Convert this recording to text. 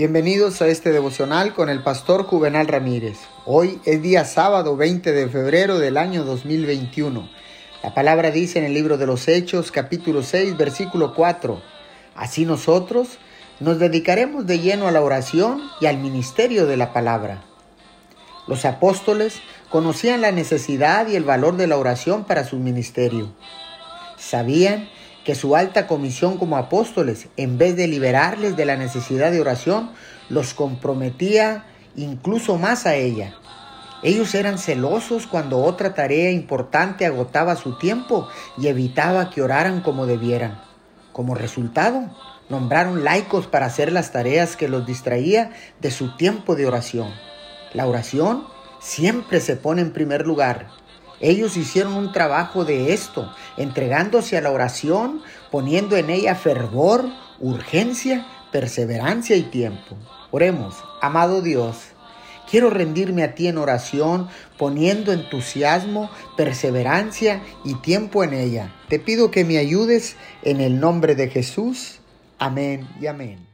Bienvenidos a este devocional con el pastor Juvenal Ramírez. Hoy es día sábado 20 de febrero del año 2021. La palabra dice en el libro de los Hechos capítulo 6 versículo 4. Así nosotros nos dedicaremos de lleno a la oración y al ministerio de la palabra. Los apóstoles conocían la necesidad y el valor de la oración para su ministerio. Sabían que su alta comisión como apóstoles, en vez de liberarles de la necesidad de oración, los comprometía incluso más a ella. Ellos eran celosos cuando otra tarea importante agotaba su tiempo y evitaba que oraran como debieran. Como resultado, nombraron laicos para hacer las tareas que los distraía de su tiempo de oración. La oración siempre se pone en primer lugar ellos hicieron un trabajo de esto, entregándose a la oración, poniendo en ella fervor, urgencia, perseverancia y tiempo. Oremos, amado Dios. Quiero rendirme a ti en oración, poniendo entusiasmo, perseverancia y tiempo en ella. Te pido que me ayudes en el nombre de Jesús. Amén y amén.